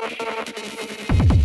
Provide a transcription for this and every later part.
¡Gracias!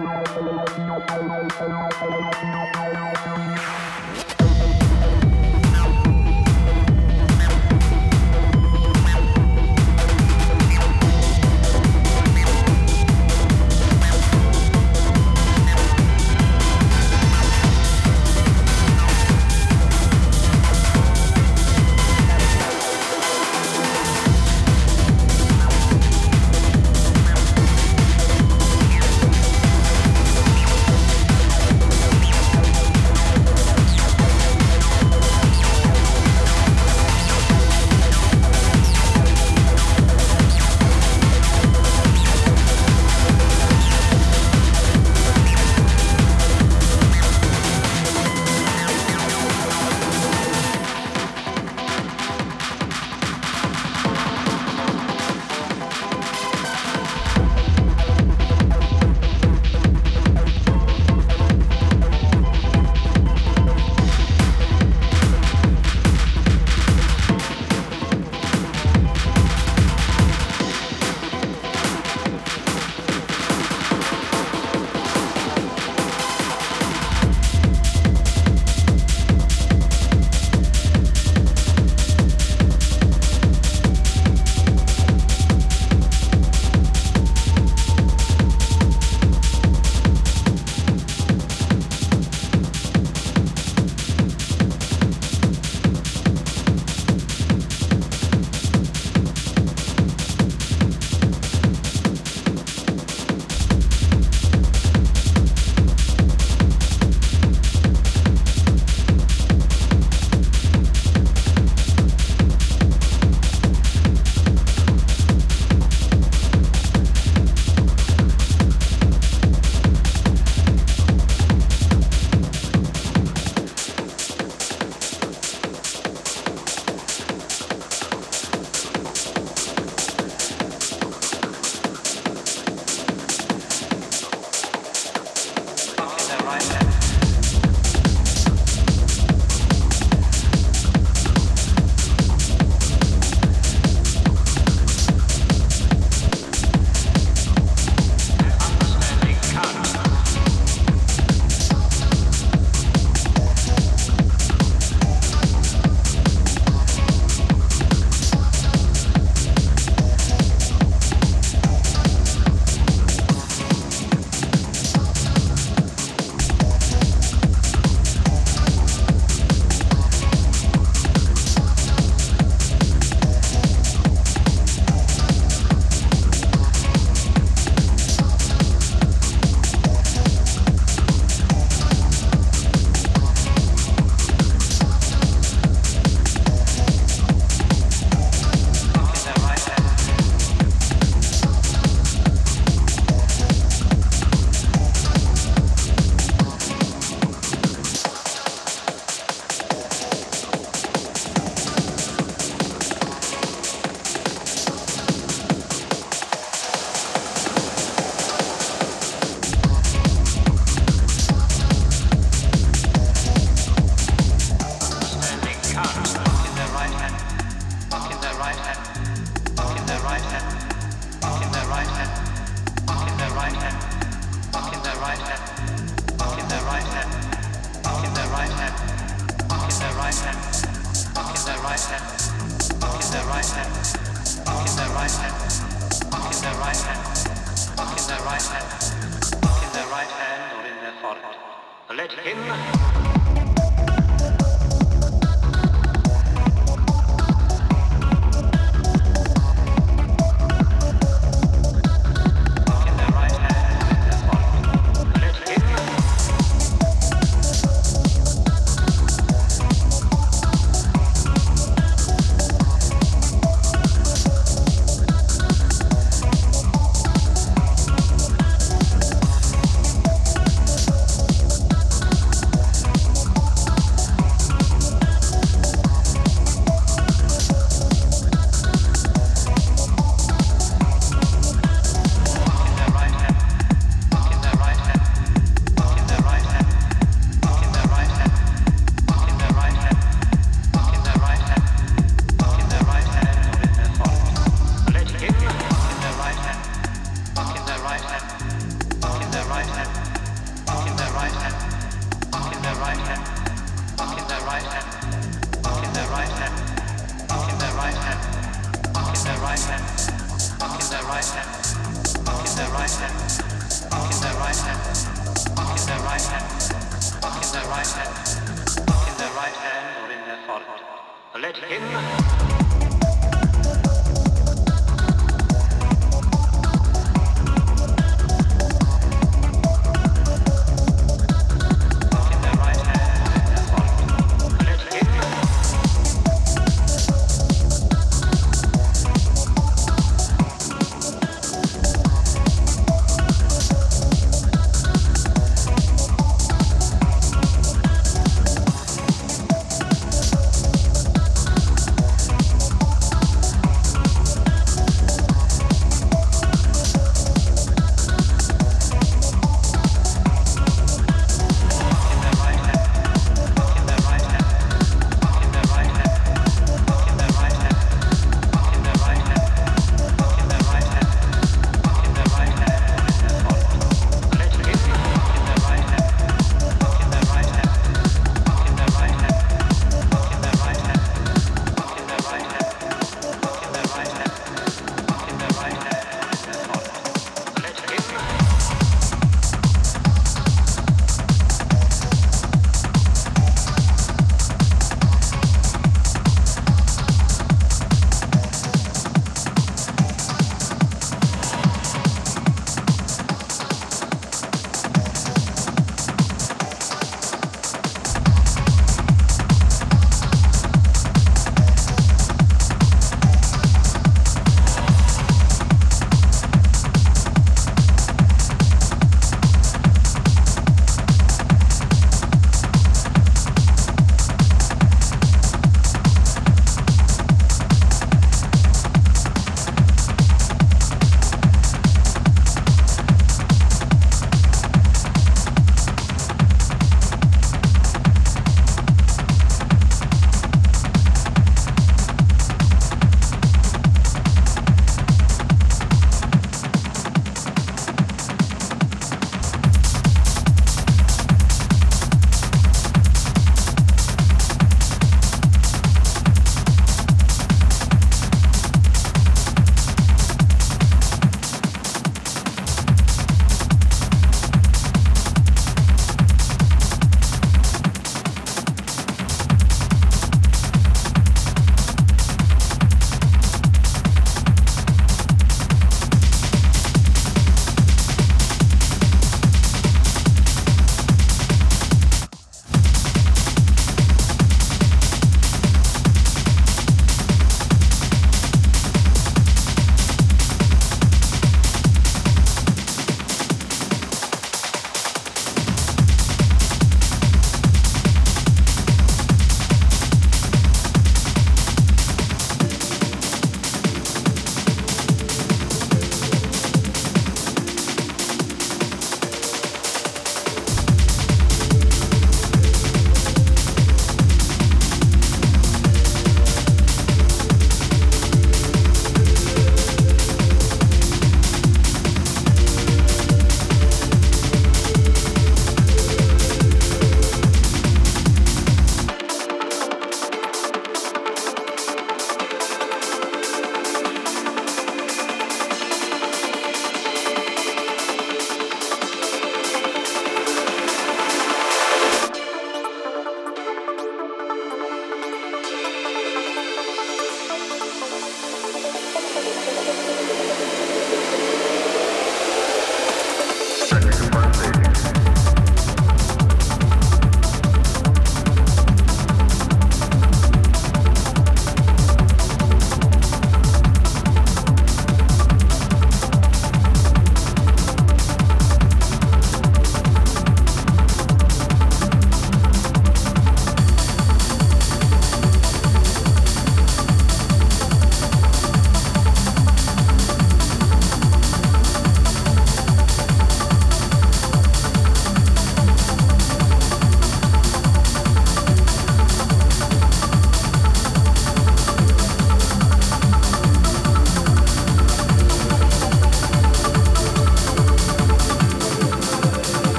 Música